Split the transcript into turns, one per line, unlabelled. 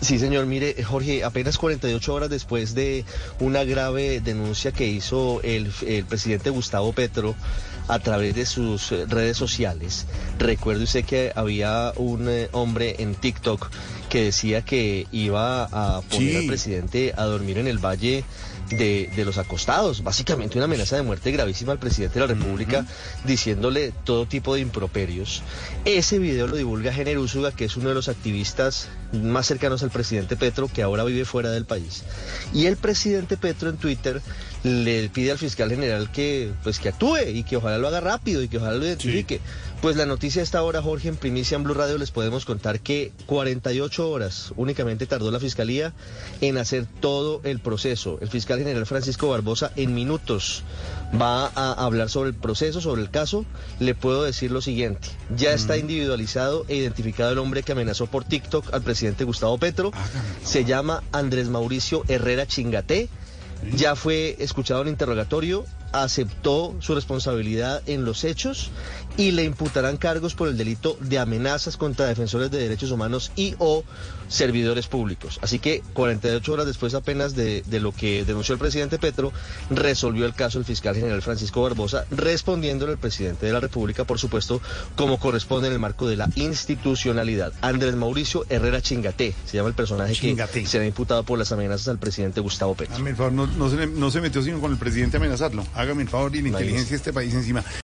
Sí, señor. Mire, Jorge, apenas 48 horas después de una grave denuncia que hizo el, presidente Gustavo Petro a través de sus redes sociales, recuerde usted que había un eh, hombre en TikTok que decía que iba a poner
Sí.
al presidente a dormir en el valle de, de los acostados, básicamente una amenaza de muerte gravísima al presidente de la República, diciéndole todo tipo de improperios. Ese video lo divulga Jenner Úsuga, que es uno de los activistas más cercanos al presidente Petro, que ahora vive fuera del país. Y el presidente Petro en Twitter le pide al fiscal general que, pues, que actúe y que ojalá lo haga rápido y que ojalá lo identifique. Pues la noticia a esta hora, Jorge, en primicia en Blue Radio les podemos contar que 48 horas únicamente tardó la fiscalía en hacer todo el proceso. El fiscal general Francisco Barbosa en minutos va a hablar sobre el proceso, sobre el caso. Le puedo decir lo siguiente, ya está individualizado e identificado el hombre que amenazó por TikTok al presidente Gustavo Petro. Se llama Andrés Mauricio Herrera Chingaté. Ya fue escuchado en interrogatorio, aceptó su responsabilidad en los hechos y le imputarán cargos por el delito de amenazas contra defensores de derechos humanos y o servidores públicos. Así que 48 horas después apenas de, de lo que denunció el presidente Petro, resolvió el caso el fiscal general Francisco Barbosa, respondiéndole al presidente de la República, por supuesto, como corresponde en el marco de la institucionalidad. Andrés Mauricio Herrera Chingaté, se llama el personaje
Chingaté.
que será imputado por las amenazas al presidente Gustavo Petro.
No, no se, no se metió sino con el presidente a amenazarlo. Hágame el favor y la inteligencia de este país encima.